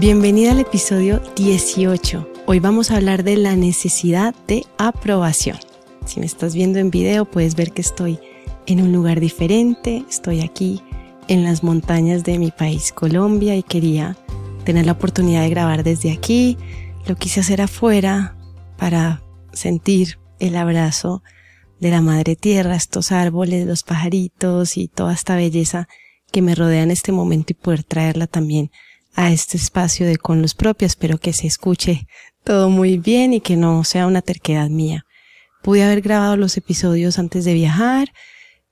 Bienvenida al episodio 18. Hoy vamos a hablar de la necesidad de aprobación. Si me estás viendo en video puedes ver que estoy en un lugar diferente, estoy aquí en las montañas de mi país Colombia y quería tener la oportunidad de grabar desde aquí. Lo quise hacer afuera para sentir el abrazo de la madre tierra, estos árboles, los pajaritos y toda esta belleza que me rodea en este momento y poder traerla también a este espacio de con los propios. Espero que se escuche todo muy bien y que no sea una terquedad mía. Pude haber grabado los episodios antes de viajar,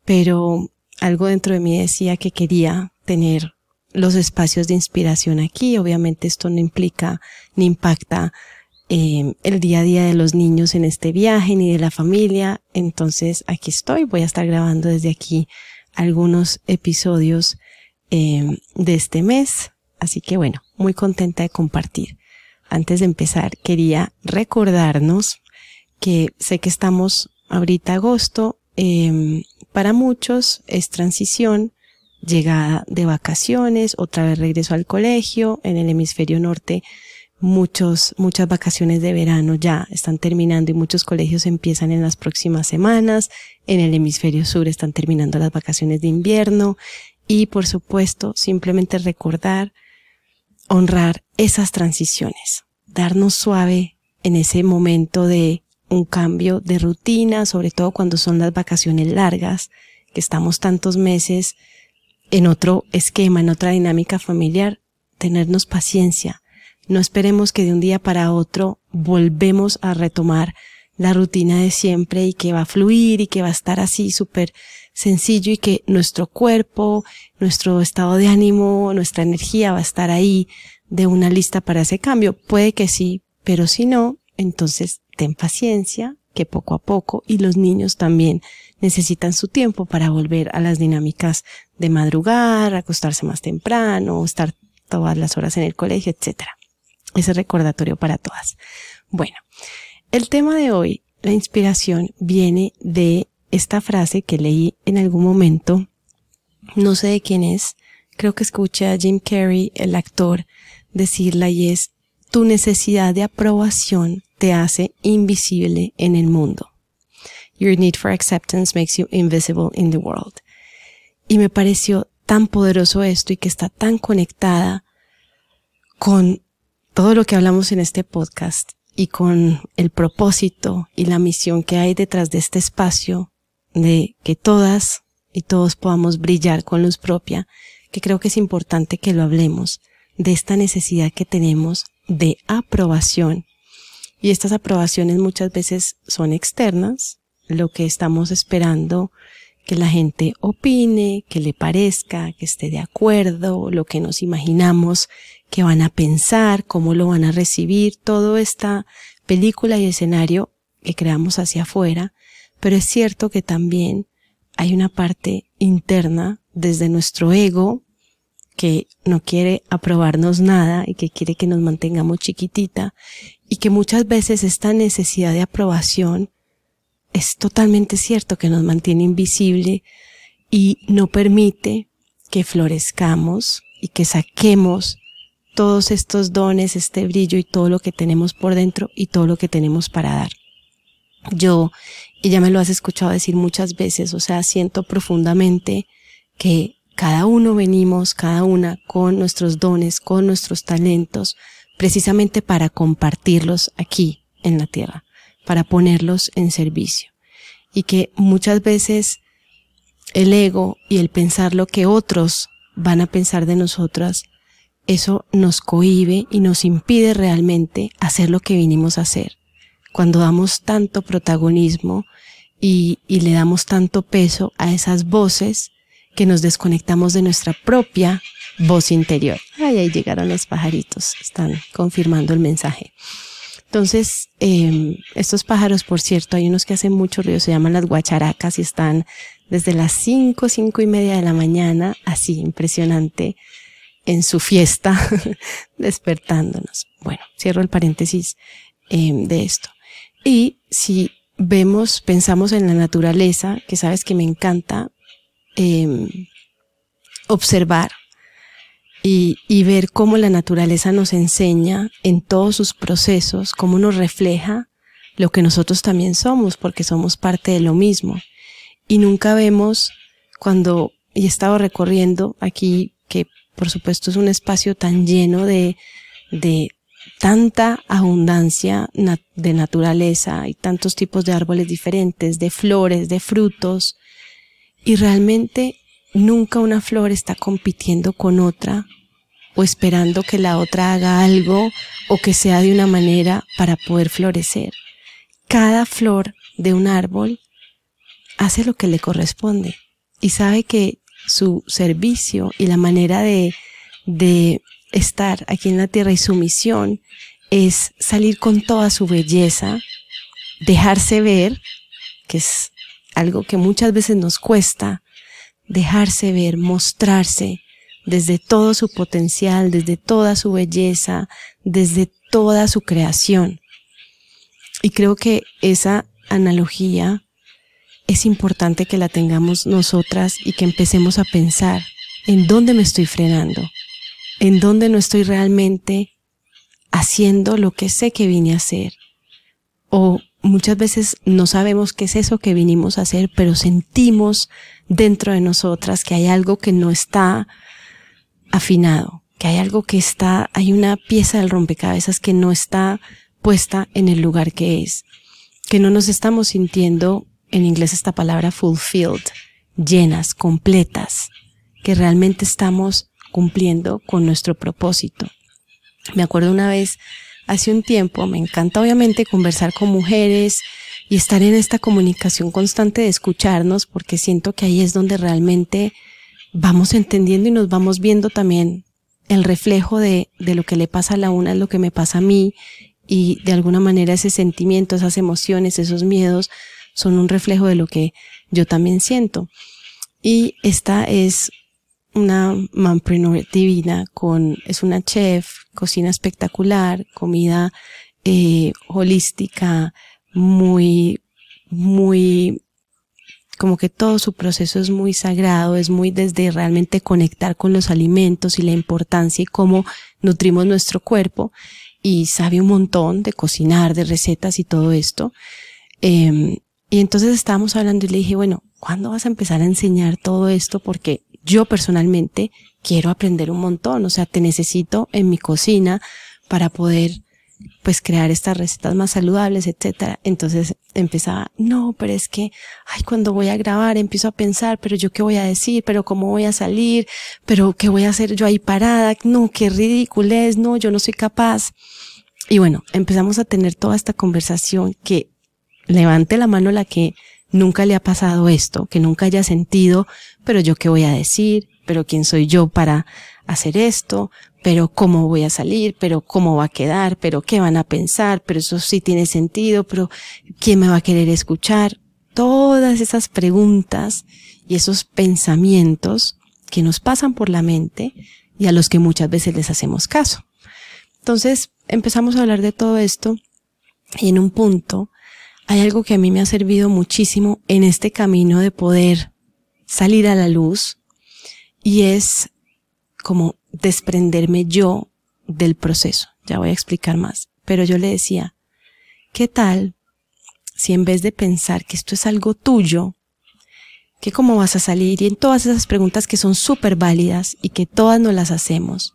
pero algo dentro de mí decía que quería tener los espacios de inspiración aquí. Obviamente esto no implica ni impacta eh, el día a día de los niños en este viaje ni de la familia. Entonces aquí estoy, voy a estar grabando desde aquí algunos episodios eh, de este mes. Así que bueno, muy contenta de compartir. Antes de empezar, quería recordarnos que sé que estamos ahorita agosto, eh, para muchos es transición, llegada de vacaciones, otra vez regreso al colegio, en el hemisferio norte muchos, muchas vacaciones de verano ya están terminando y muchos colegios empiezan en las próximas semanas. En el hemisferio sur están terminando las vacaciones de invierno y por supuesto simplemente recordar, honrar esas transiciones, darnos suave en ese momento de un cambio de rutina, sobre todo cuando son las vacaciones largas, que estamos tantos meses en otro esquema, en otra dinámica familiar, tenernos paciencia, no esperemos que de un día para otro volvemos a retomar la rutina de siempre y que va a fluir y que va a estar así súper sencillo y que nuestro cuerpo, nuestro estado de ánimo, nuestra energía va a estar ahí de una lista para ese cambio. Puede que sí, pero si no, entonces ten paciencia, que poco a poco, y los niños también necesitan su tiempo para volver a las dinámicas de madrugar, acostarse más temprano, estar todas las horas en el colegio, etcétera ese recordatorio para todas. Bueno, el tema de hoy, la inspiración, viene de esta frase que leí en algún momento, no sé de quién es, creo que escuché a Jim Carrey, el actor, decirla y es, tu necesidad de aprobación te hace invisible en el mundo. Your need for acceptance makes you invisible in the world. Y me pareció tan poderoso esto y que está tan conectada con todo lo que hablamos en este podcast y con el propósito y la misión que hay detrás de este espacio de que todas y todos podamos brillar con luz propia, que creo que es importante que lo hablemos, de esta necesidad que tenemos de aprobación. Y estas aprobaciones muchas veces son externas, lo que estamos esperando que la gente opine, que le parezca, que esté de acuerdo, lo que nos imaginamos que van a pensar, cómo lo van a recibir, toda esta película y escenario que creamos hacia afuera, pero es cierto que también hay una parte interna desde nuestro ego que no quiere aprobarnos nada y que quiere que nos mantengamos chiquitita y que muchas veces esta necesidad de aprobación es totalmente cierto que nos mantiene invisible y no permite que florezcamos y que saquemos todos estos dones, este brillo y todo lo que tenemos por dentro y todo lo que tenemos para dar. Yo, y ya me lo has escuchado decir muchas veces, o sea, siento profundamente que cada uno venimos, cada una, con nuestros dones, con nuestros talentos, precisamente para compartirlos aquí en la tierra, para ponerlos en servicio. Y que muchas veces el ego y el pensar lo que otros van a pensar de nosotras eso nos cohibe y nos impide realmente hacer lo que vinimos a hacer. Cuando damos tanto protagonismo y, y le damos tanto peso a esas voces que nos desconectamos de nuestra propia voz interior. Ay, ahí llegaron los pajaritos, están confirmando el mensaje. Entonces, eh, estos pájaros, por cierto, hay unos que hacen mucho ruido, se llaman las guacharacas y están desde las cinco, cinco y media de la mañana, así, impresionante, en su fiesta, despertándonos. Bueno, cierro el paréntesis eh, de esto. Y si vemos, pensamos en la naturaleza, que sabes que me encanta eh, observar y, y ver cómo la naturaleza nos enseña en todos sus procesos, cómo nos refleja lo que nosotros también somos, porque somos parte de lo mismo. Y nunca vemos cuando, y he estado recorriendo aquí, que por supuesto es un espacio tan lleno de, de tanta abundancia de naturaleza y tantos tipos de árboles diferentes, de flores, de frutos, y realmente nunca una flor está compitiendo con otra o esperando que la otra haga algo o que sea de una manera para poder florecer. Cada flor de un árbol hace lo que le corresponde y sabe que su servicio y la manera de, de estar aquí en la tierra y su misión es salir con toda su belleza, dejarse ver, que es algo que muchas veces nos cuesta, dejarse ver, mostrarse desde todo su potencial, desde toda su belleza, desde toda su creación. Y creo que esa analogía es importante que la tengamos nosotras y que empecemos a pensar en dónde me estoy frenando, en dónde no estoy realmente haciendo lo que sé que vine a hacer. O muchas veces no sabemos qué es eso que vinimos a hacer, pero sentimos dentro de nosotras que hay algo que no está afinado, que hay algo que está, hay una pieza del rompecabezas que no está puesta en el lugar que es, que no nos estamos sintiendo, en inglés esta palabra fulfilled, llenas, completas, que realmente estamos cumpliendo con nuestro propósito. Me acuerdo una vez, hace un tiempo, me encanta obviamente conversar con mujeres y estar en esta comunicación constante de escucharnos, porque siento que ahí es donde realmente vamos entendiendo y nos vamos viendo también el reflejo de, de lo que le pasa a la una es lo que me pasa a mí y de alguna manera ese sentimiento, esas emociones, esos miedos son un reflejo de lo que yo también siento. Y esta es una mompreneur divina con, es una chef, cocina espectacular, comida eh, holística, muy, muy, como que todo su proceso es muy sagrado, es muy desde realmente conectar con los alimentos y la importancia y cómo nutrimos nuestro cuerpo y sabe un montón de cocinar, de recetas y todo esto. Eh, y entonces estábamos hablando y le dije, bueno, ¿cuándo vas a empezar a enseñar todo esto? Porque yo personalmente quiero aprender un montón, o sea, te necesito en mi cocina para poder pues crear estas recetas más saludables, etcétera. Entonces empezaba, no, pero es que, ay, cuando voy a grabar empiezo a pensar, pero yo qué voy a decir, pero cómo voy a salir, pero qué voy a hacer yo ahí parada, no, qué ridículo es, no, yo no soy capaz. Y bueno, empezamos a tener toda esta conversación que levante la mano la que nunca le ha pasado esto, que nunca haya sentido, pero yo qué voy a decir, pero quién soy yo para hacer esto, pero cómo voy a salir, pero cómo va a quedar, pero qué van a pensar, pero eso sí tiene sentido, pero quién me va a querer escuchar. Todas esas preguntas y esos pensamientos que nos pasan por la mente y a los que muchas veces les hacemos caso. Entonces empezamos a hablar de todo esto y en un punto hay algo que a mí me ha servido muchísimo en este camino de poder salir a la luz y es como desprenderme yo del proceso. Ya voy a explicar más. Pero yo le decía, ¿qué tal si en vez de pensar que esto es algo tuyo, que cómo vas a salir y en todas esas preguntas que son súper válidas y que todas nos las hacemos,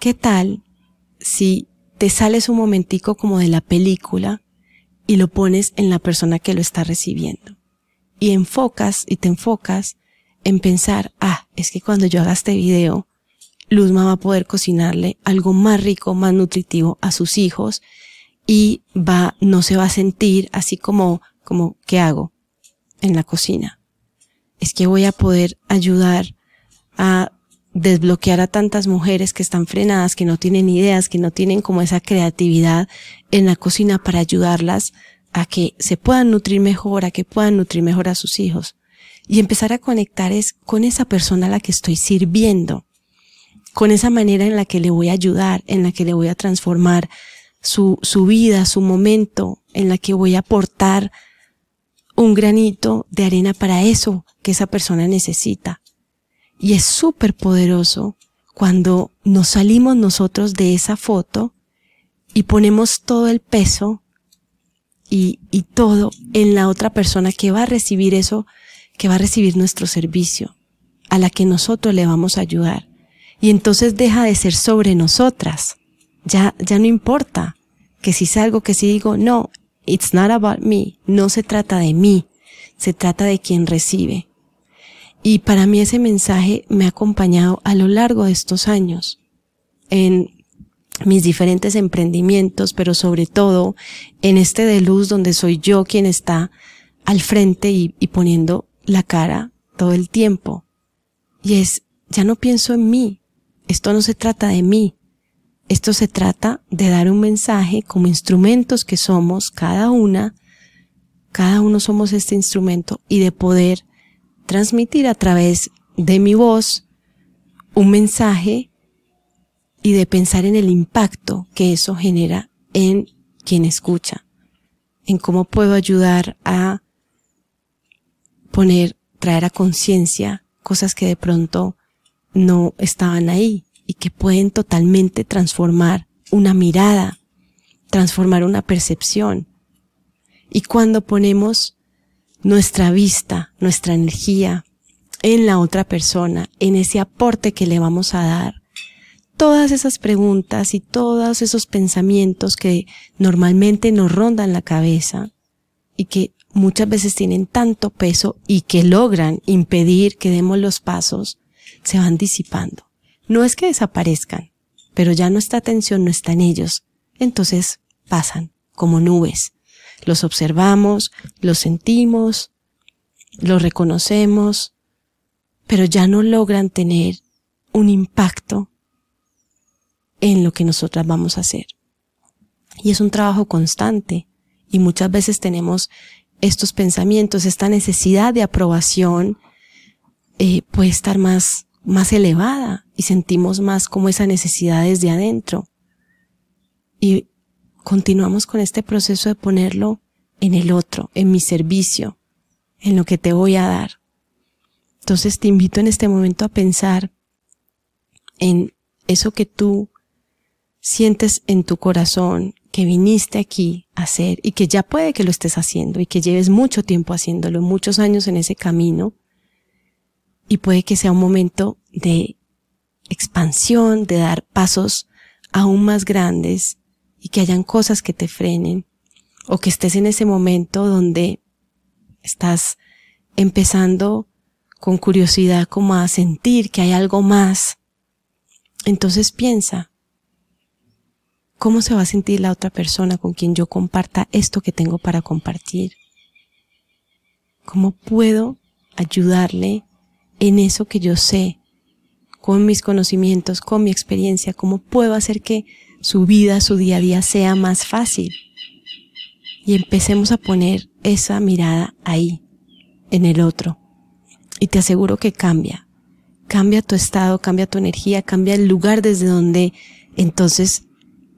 ¿qué tal si te sales un momentico como de la película y lo pones en la persona que lo está recibiendo. Y enfocas y te enfocas en pensar, ah, es que cuando yo haga este video, Luzma va a poder cocinarle algo más rico, más nutritivo a sus hijos y va, no se va a sentir así como, como, ¿qué hago en la cocina? Es que voy a poder ayudar a desbloquear a tantas mujeres que están frenadas, que no tienen ideas, que no tienen como esa creatividad en la cocina para ayudarlas a que se puedan nutrir mejor, a que puedan nutrir mejor a sus hijos. Y empezar a conectar es con esa persona a la que estoy sirviendo, con esa manera en la que le voy a ayudar, en la que le voy a transformar su, su vida, su momento, en la que voy a aportar un granito de arena para eso que esa persona necesita. Y es súper poderoso cuando nos salimos nosotros de esa foto y ponemos todo el peso y, y todo en la otra persona que va a recibir eso, que va a recibir nuestro servicio, a la que nosotros le vamos a ayudar. Y entonces deja de ser sobre nosotras. Ya, ya no importa que si salgo, que si digo, no, it's not about me. No se trata de mí. Se trata de quien recibe. Y para mí ese mensaje me ha acompañado a lo largo de estos años en mis diferentes emprendimientos, pero sobre todo en este de luz donde soy yo quien está al frente y, poniendo la cara todo el tiempo. Y es, ya no pienso en mí. Esto no se trata de mí. Esto se trata de dar un mensaje como instrumentos que somos cada una. Cada uno somos este instrumento y de poder transmitir a través de mi voz un mensaje y de pensar en el impacto que eso genera en quien escucha, en cómo puedo ayudar a poner, traer a conciencia cosas que de pronto no estaban ahí y que pueden totalmente transformar una mirada, transformar una percepción. Y cuando ponemos nuestra vista, nuestra energía en la otra persona, en ese aporte que le vamos a dar, todas esas preguntas y todos esos pensamientos que normalmente nos rondan la cabeza y que muchas veces tienen tanto peso y que logran impedir que demos los pasos, se van disipando. No es que desaparezcan, pero ya nuestra atención no está en ellos. Entonces pasan como nubes. Los observamos, los sentimos, los reconocemos, pero ya no logran tener un impacto en lo que nosotras vamos a hacer. Y es un trabajo constante y muchas veces tenemos estos pensamientos, esta necesidad de aprobación eh, puede estar más, más elevada y sentimos más como esa necesidad desde adentro. Y continuamos con este proceso de ponerlo en el otro, en mi servicio, en lo que te voy a dar. Entonces te invito en este momento a pensar en eso que tú sientes en tu corazón, que viniste aquí a hacer y que ya puede que lo estés haciendo y que lleves mucho tiempo haciéndolo, muchos años en ese camino y puede que sea un momento de expansión, de dar pasos aún más grandes que hayan cosas que te frenen o que estés en ese momento donde estás empezando con curiosidad como a sentir que hay algo más. Entonces piensa, ¿Cómo se va a sentir la otra persona con quien yo comparta esto que tengo para compartir? ¿Cómo puedo ayudarle en eso que yo sé, con mis conocimientos, con mi experiencia? ¿Cómo puedo hacer que su vida, su día a día sea más fácil? Y empecemos a poner esa mirada ahí, en el otro. Y te aseguro que cambia. Cambia tu estado, cambia tu energía, cambia el lugar desde donde entonces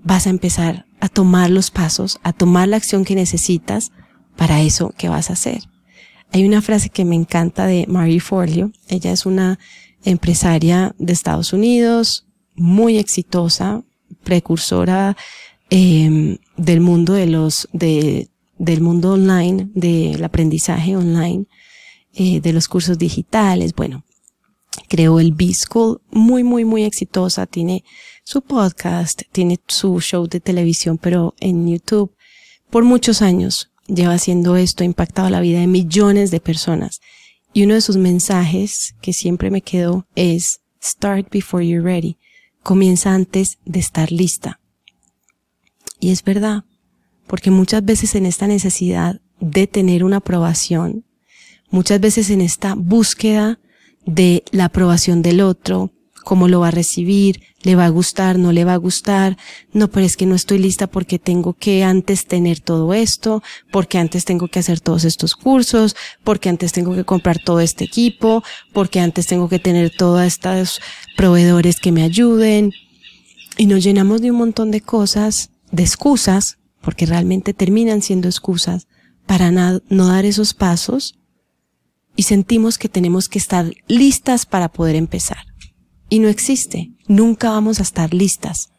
vas a empezar a tomar los pasos, a tomar la acción que necesitas para eso que vas a hacer. Hay una frase que me encanta de Marie Forleo. Ella es una empresaria de Estados Unidos, muy exitosa, precursora eh, del mundo de los, de, del mundo online, del aprendizaje online, eh, de los cursos digitales. Bueno, creó el B-School, muy, muy, muy exitosa, tiene su podcast, tiene su show de televisión, pero en YouTube, por muchos años lleva haciendo esto, ha impactado la vida de millones de personas. Y uno de sus mensajes que siempre me quedó es, start before you're ready. Comienza antes de estar lista. Y es verdad, porque muchas veces en esta necesidad de tener una aprobación, muchas veces en esta búsqueda de la aprobación del otro, cómo lo va a recibir, le va a gustar, no le va a gustar, no, pero es que no estoy lista porque tengo que antes tener todo esto, porque antes tengo que hacer todos estos cursos, porque antes tengo que comprar todo este equipo, porque antes tengo que tener todos estos proveedores que me ayuden. Y nos llenamos de un montón de cosas, de excusas, porque realmente terminan siendo excusas para no dar esos pasos y sentimos que tenemos que estar listas para poder empezar. Y no existe. Nunca vamos a estar listas.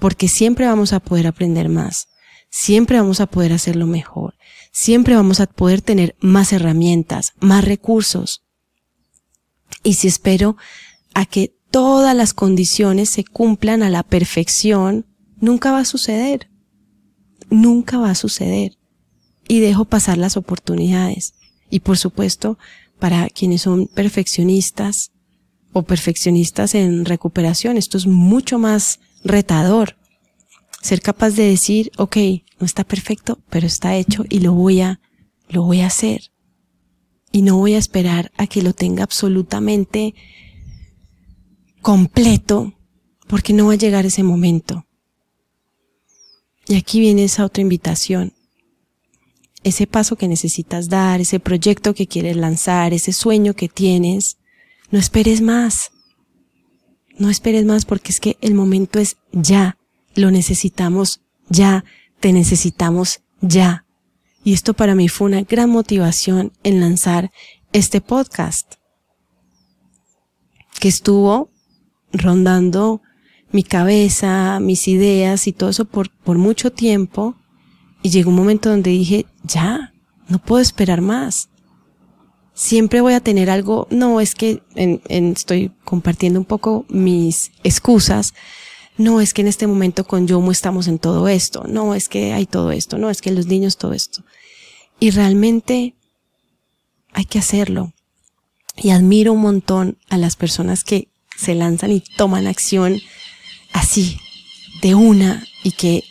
Porque siempre vamos a poder aprender más. Siempre vamos a poder hacerlo mejor. Siempre vamos a poder tener más herramientas, más recursos. Y si espero a que todas las condiciones se cumplan a la perfección, nunca va a suceder. Nunca va a suceder. Y dejo pasar las oportunidades. Y por supuesto, para quienes son perfeccionistas o perfeccionistas en recuperación, esto es mucho más retador. Ser capaz de decir, ok, no está perfecto, pero está hecho y lo voy a, lo voy a hacer. Y no voy a esperar a que lo tenga absolutamente completo, porque no va a llegar ese momento. Y aquí viene esa otra invitación. Ese paso que necesitas dar, ese proyecto que quieres lanzar, ese sueño que tienes, no esperes más. No esperes más porque es que el momento es ya. Lo necesitamos ya. Te necesitamos ya. Y esto para mí fue una gran motivación en lanzar este podcast. Que estuvo rondando mi cabeza, mis ideas y todo eso por, mucho tiempo. Y llegó un momento donde dije, ya, no puedo esperar más. Siempre voy a tener algo, no, es que en, estoy compartiendo un poco mis excusas. No, es que en este momento con Yomo estamos en todo esto. No, es que hay todo esto. No, es que los niños todo esto. Y realmente hay que hacerlo. Y admiro un montón a las personas que se lanzan y toman acción así, de una, y que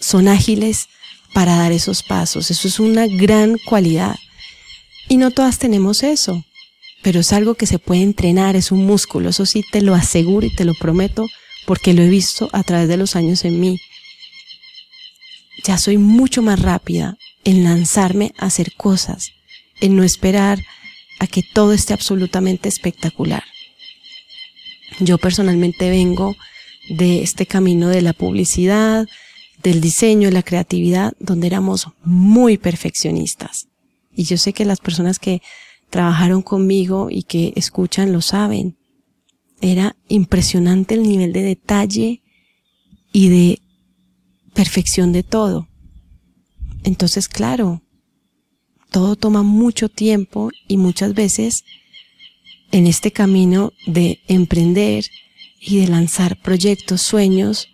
son ágiles para dar esos pasos. Eso es una gran cualidad. Y no todas tenemos eso, pero es algo que se puede entrenar, es un músculo, eso sí te lo aseguro y te lo prometo porque lo he visto a través de los años en mí. Ya soy mucho más rápida en lanzarme a hacer cosas, en no esperar a que todo esté absolutamente espectacular. Yo personalmente vengo de este camino de la publicidad, del diseño, la creatividad, donde éramos muy perfeccionistas. Y yo sé que las personas que trabajaron conmigo y que escuchan lo saben. Era impresionante el nivel de detalle y de perfección de todo. Entonces, claro, todo toma mucho tiempo y muchas veces en este camino de emprender y de lanzar proyectos, sueños,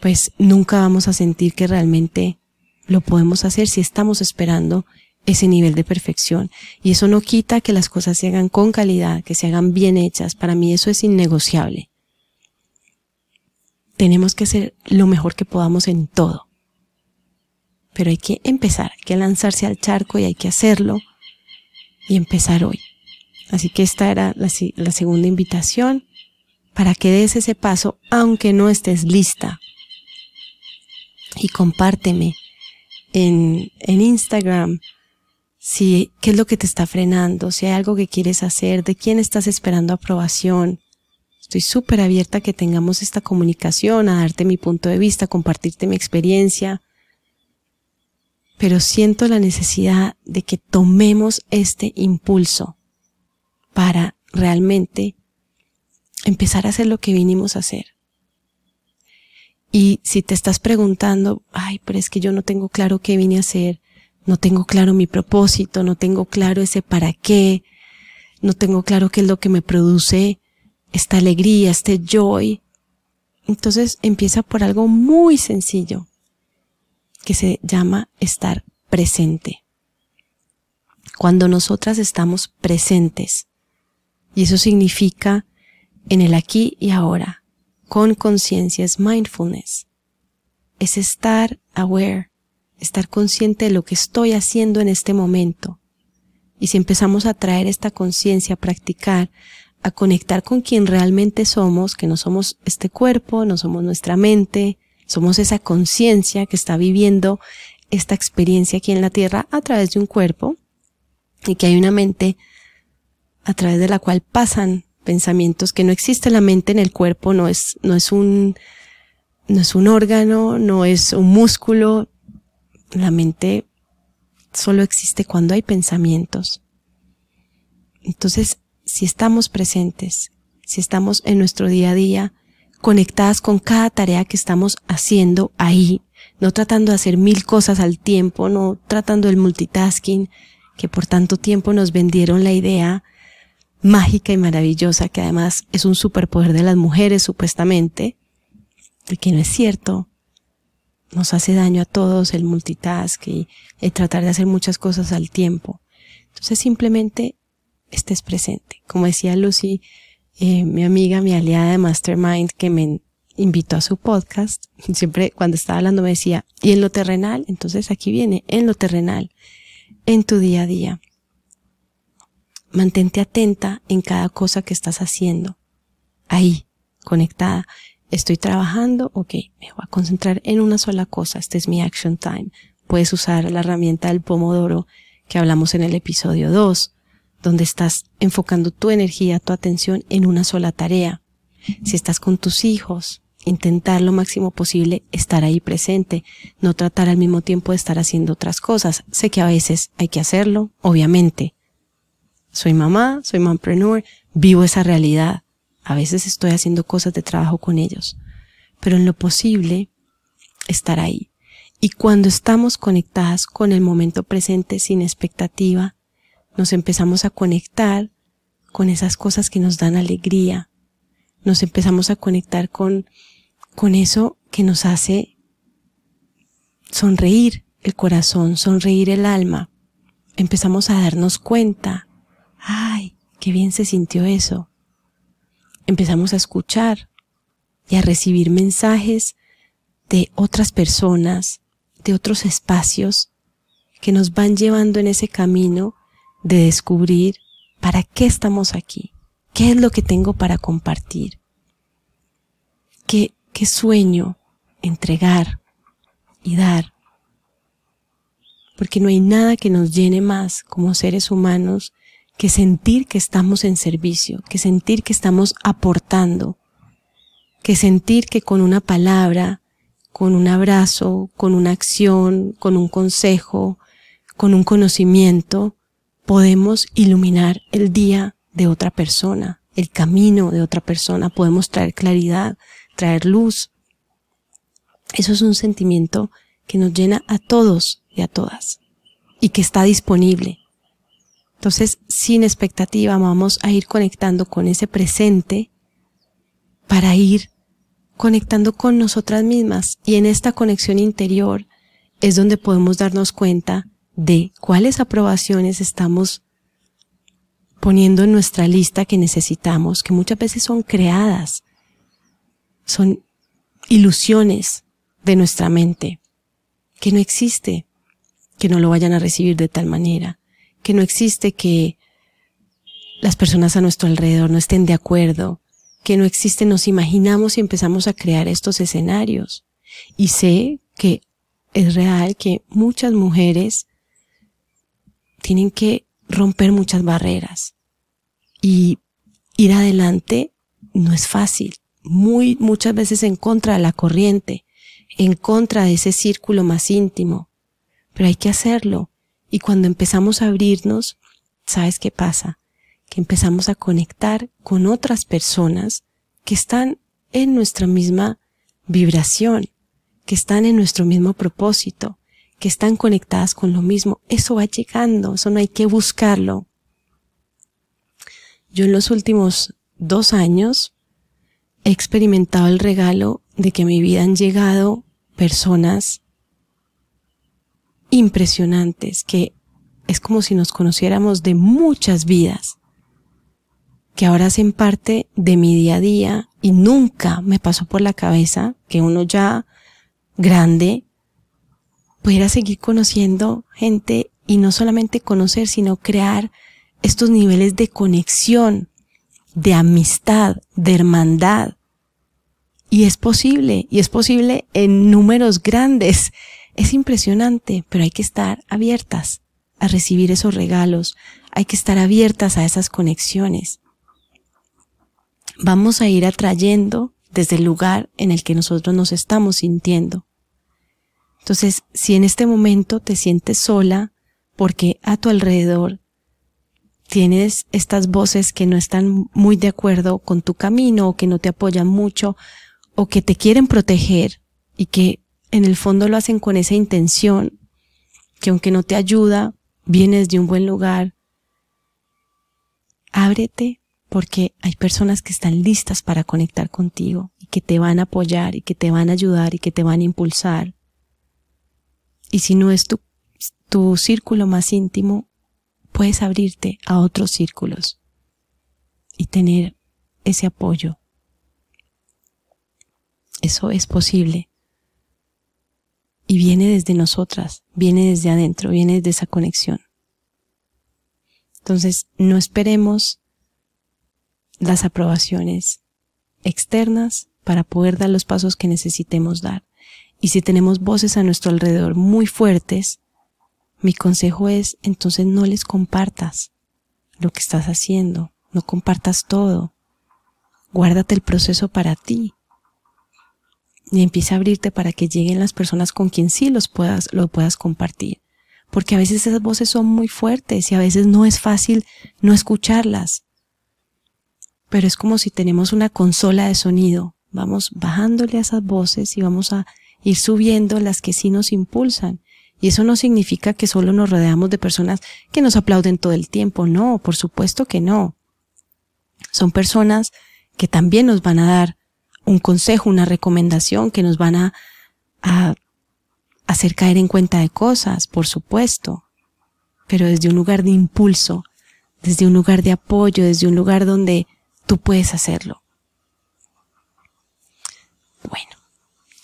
pues nunca vamos a sentir que realmente lo podemos hacer si estamos esperando ese nivel de perfección. Y eso no quita que las cosas se hagan con calidad, que se hagan bien hechas. Para mí eso es innegociable. Tenemos que hacer lo mejor que podamos en todo. Pero hay que empezar, hay que lanzarse al charco y hay que hacerlo y empezar hoy. Así que esta era la, la segunda invitación para que des ese paso aunque no estés lista. Y compárteme en, en Instagram si qué es lo que te está frenando, si hay algo que quieres hacer, de quién estás esperando aprobación. Estoy súper abierta a que tengamos esta comunicación, a darte mi punto de vista, a compartirte mi experiencia. Pero siento la necesidad de que tomemos este impulso para realmente empezar a hacer lo que vinimos a hacer. Y si te estás preguntando, ay, pero es que yo no tengo claro qué vine a hacer, no tengo claro mi propósito, no tengo claro ese para qué, no tengo claro qué es lo que me produce esta alegría, este joy. Entonces empieza por algo muy sencillo que se llama estar presente. Cuando nosotras estamos presentes, y eso significa en el aquí y ahora, con conciencia, es mindfulness. Es estar aware, estar consciente de lo que estoy haciendo en este momento. Y si empezamos a traer esta conciencia, a practicar, a conectar con quien realmente somos, que no somos este cuerpo, no somos nuestra mente, somos esa conciencia que está viviendo esta experiencia aquí en la tierra a través de un cuerpo y que hay una mente a través de la cual pasan pensamientos, que no existe la mente en el cuerpo, no es, no es un, no es un órgano, no es un músculo. La mente solo existe cuando hay pensamientos. Entonces, si estamos presentes, si estamos en nuestro día a día conectadas con cada tarea que estamos haciendo ahí, no tratando de hacer mil cosas al tiempo, no tratando el multitasking, que por tanto tiempo nos vendieron la idea mágica y maravillosa, que además es un superpoder de las mujeres supuestamente, y que no es cierto. Nos hace daño a todos el multitask y el tratar de hacer muchas cosas al tiempo. Entonces simplemente estés presente. Como decía Lucy, eh, mi amiga, mi aliada de Mastermind, que me invitó a su podcast, siempre cuando estaba hablando me decía, ¿y en lo terrenal? Entonces aquí viene, en lo terrenal, en tu día a día. Mantente atenta en cada cosa que estás haciendo. Ahí, conectada. Estoy trabajando, ok, me voy a concentrar en una sola cosa. Este es mi action time. Puedes usar la herramienta del pomodoro que hablamos en el episodio 2, donde estás enfocando tu energía, tu atención en una sola tarea. Si estás con tus hijos, intentar lo máximo posible estar ahí presente, no tratar al mismo tiempo de estar haciendo otras cosas. Sé que a veces hay que hacerlo, obviamente, soy mamá, soy mompreneur, vivo esa realidad. A veces estoy haciendo cosas de trabajo con ellos, pero en lo posible estar ahí. Y cuando estamos conectadas con el momento presente sin expectativa, nos empezamos a conectar con esas cosas que nos dan alegría. Nos empezamos a conectar con, con eso que nos hace sonreír el corazón, sonreír el alma. Empezamos a darnos cuenta ¡Ay, qué bien se sintió eso! Empezamos a escuchar y a recibir mensajes de otras personas, de otros espacios que nos van llevando en ese camino de descubrir para qué estamos aquí, qué es lo que tengo para compartir, qué, qué sueño entregar y dar. Porque no hay nada que nos llene más como seres humanos que sentir que estamos en servicio, que sentir que estamos aportando, que sentir que con una palabra, con un abrazo, con una acción, con un consejo, con un conocimiento, podemos iluminar el día de otra persona, el camino de otra persona, podemos traer claridad, traer luz. Eso es un sentimiento que nos llena a todos y a todas y que está disponible entonces, sin expectativa, vamos a ir conectando con ese presente para ir conectando con nosotras mismas. Y en esta conexión interior es donde podemos darnos cuenta de cuáles aprobaciones estamos poniendo en nuestra lista que necesitamos, que muchas veces son creadas, son ilusiones de nuestra mente, que no existe, que no lo vayan a recibir de tal manera, que no existe que las personas a nuestro alrededor no estén de acuerdo, que no existe, nos imaginamos y empezamos a crear estos escenarios. Y sé que es real que muchas mujeres tienen que romper muchas barreras. Y ir adelante no es fácil, muy muchas veces en contra de la corriente, en contra de ese círculo más íntimo, pero hay que hacerlo y cuando empezamos a abrirnos, ¿sabes qué pasa? Que empezamos a conectar con otras personas que están en nuestra misma vibración, que están en nuestro mismo propósito, que están conectadas con lo mismo. Eso va llegando, eso no hay que buscarlo. Yo en los últimos dos años he experimentado el regalo de que a mi vida han llegado personas impresionantes que es como si nos conociéramos de muchas vidas, que ahora hacen parte de mi día a día y nunca me pasó por la cabeza que uno ya grande pudiera seguir conociendo gente y no solamente conocer, sino crear estos niveles de conexión, de amistad, de hermandad. Y es posible, y es posible en números grandes. Es impresionante, pero hay que estar abiertas a recibir esos regalos, hay que estar abiertas a esas conexiones. Vamos a ir atrayendo desde el lugar en el que nosotros nos estamos sintiendo. Entonces, si en este momento te sientes sola porque a tu alrededor tienes estas voces que no están muy de acuerdo con tu camino o que no te apoyan mucho o que te quieren proteger y que en el fondo lo hacen con esa intención que aunque no te ayuda, vienes de un buen lugar. Ábrete porque hay personas que están listas para conectar contigo y que te van a apoyar y que te van a ayudar y que te van a impulsar. Y si no es tu, tu círculo más íntimo, puedes abrirte a otros círculos y tener ese apoyo. Eso es posible. Y viene desde nosotras, viene desde adentro, viene desde esa conexión. Entonces, no esperemos las aprobaciones externas para poder dar los pasos que necesitemos dar. Y si tenemos voces a nuestro alrededor muy fuertes, mi consejo es entonces no les compartas lo que estás haciendo, no compartas todo. Guárdate el proceso para ti. Y empieza a abrirte para que lleguen las personas con quien sí los puedas, lo puedas compartir. Porque a veces esas voces son muy fuertes y a veces no es fácil no escucharlas pero es como si tenemos una consola de sonido. Vamos bajándole a esas voces y vamos a ir subiendo las que sí nos impulsan. Y eso no significa que solo nos rodeamos de personas que nos aplauden todo el tiempo. No, por supuesto que no. Son personas que también nos van a dar un consejo, una recomendación, que nos van a, a hacer caer en cuenta de cosas, por supuesto. Pero desde un lugar de impulso, desde un lugar de apoyo, desde un lugar donde tú puedes hacerlo. Bueno,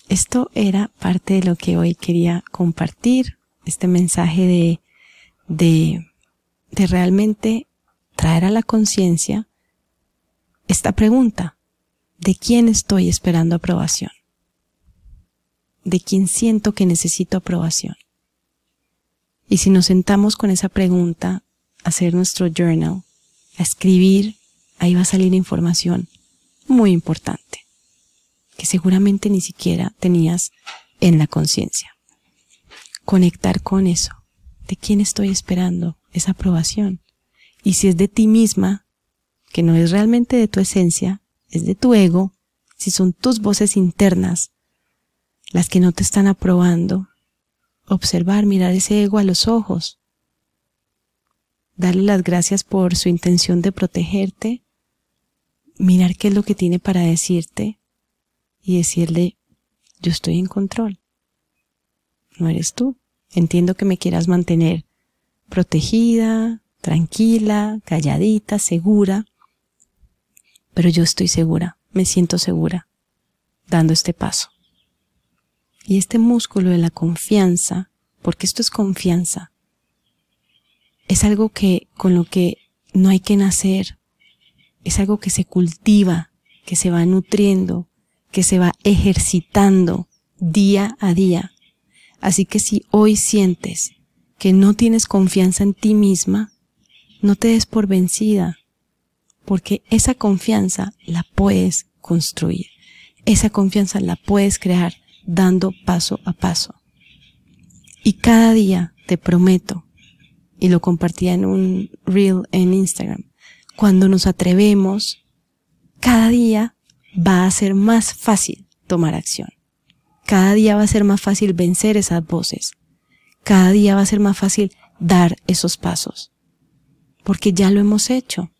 esto era parte de lo que hoy quería compartir, este mensaje de, de, de realmente traer a la conciencia esta pregunta, ¿de quién estoy esperando aprobación? ¿De quién siento que necesito aprobación? Y si nos sentamos con esa pregunta, a hacer nuestro journal, a escribir ahí va a salir información muy importante que seguramente ni siquiera tenías en la conciencia. Conectar con eso. ¿De quién estoy esperando esa aprobación? Y si es de ti misma, que no es realmente de tu esencia, es de tu ego, si son tus voces internas las que no te están aprobando, observar, mirar ese ego a los ojos, darle las gracias por su intención de protegerte mirar qué es lo que tiene para decirte y decirle, yo estoy en control. No eres tú. Entiendo que me quieras mantener protegida, tranquila, calladita, segura, pero yo estoy segura, me siento segura dando este paso. Y este músculo de la confianza, porque esto es confianza, es algo que con lo que no hay que nacer, es algo que se cultiva, que se va nutriendo, que se va ejercitando día a día. Así que si hoy sientes que no tienes confianza en ti misma, no te des por vencida, porque esa confianza la puedes construir. Esa confianza la puedes crear dando paso a paso. Y cada día te prometo, y lo compartía en un reel en Instagram, cuando nos atrevemos, cada día va a ser más fácil tomar acción. Cada día va a ser más fácil vencer esas voces. Cada día va a ser más fácil dar esos pasos. Porque ya lo hemos hecho.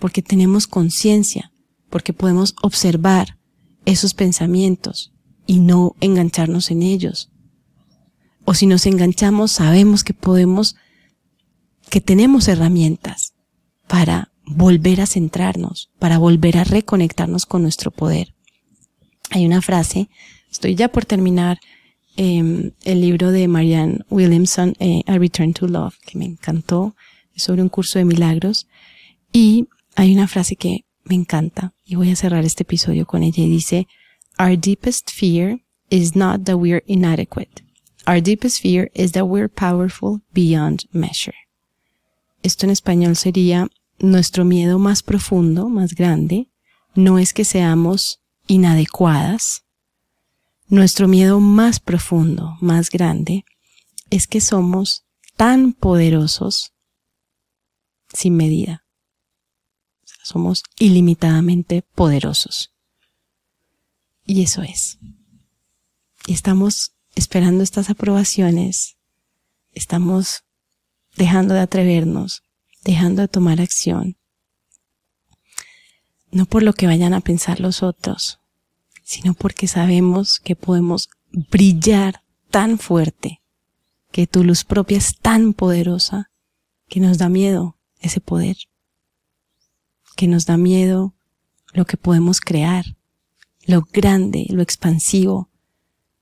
Porque tenemos conciencia. Porque podemos observar esos pensamientos y no engancharnos en ellos. O si nos enganchamos, sabemos que podemos, que tenemos herramientas para volver a centrarnos, para volver a reconectarnos con nuestro poder. Hay una frase, estoy ya por terminar em, el libro de Marianne Williamson, eh, A Return to Love, que me encantó, es sobre un curso de milagros, y hay una frase que me encanta, y voy a cerrar este episodio con ella, y dice, Our deepest fear is not that we're inadequate. Our deepest fear is that we're powerful beyond measure. Esto en español sería, nuestro miedo más profundo, más grande, no es que seamos inadecuadas. Nuestro miedo más profundo, más grande, es que somos tan poderosos sin medida. Somos ilimitadamente poderosos. Y eso es. Y estamos esperando estas aprobaciones. Estamos dejando de atrevernos, dejando de tomar acción. No por lo que vayan a pensar los otros, sino porque sabemos que podemos brillar tan fuerte, que tu luz propia es tan poderosa, que nos da miedo ese poder, que nos da miedo lo que podemos crear, lo grande, lo expansivo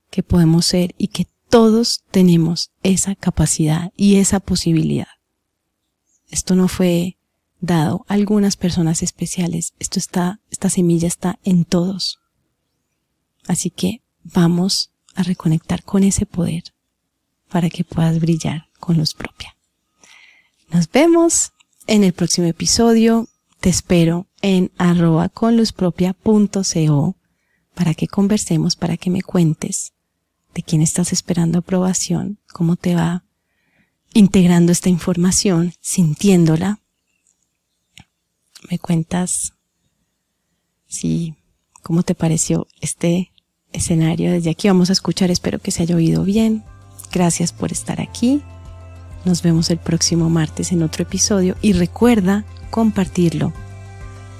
que podemos ser y que todos tenemos esa capacidad y esa posibilidad. Esto no fue dado a algunas personas especiales, esto está, esta semilla está en todos. Así que vamos a reconectar con ese poder para que puedas brillar con luz propia. Nos vemos en el próximo episodio. Te espero en arroba conluzpropia.co para que conversemos, para que me cuentes de quién estás esperando aprobación, cómo te va integrando esta información, sintiéndola. Me cuentas si, cómo te pareció este escenario. Desde aquí vamos a escuchar, espero que se haya oído bien. Gracias por estar aquí. Nos vemos el próximo martes en otro episodio y recuerda compartirlo.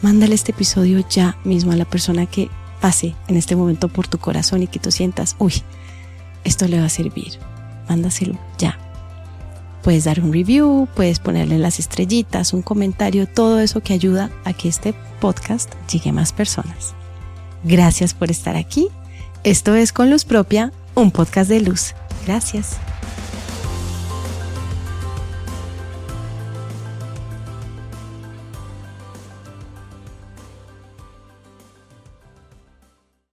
Mándale este episodio ya mismo a la persona que pase en este momento por tu corazón y que tú sientas, uy, esto le va a servir. Mándaselo ya. Puedes dar un review, puedes ponerle las estrellitas, un comentario, todo eso que ayuda a que este podcast llegue a más personas. Gracias por estar aquí. Esto es Con Luz Propia, un podcast de luz. Gracias.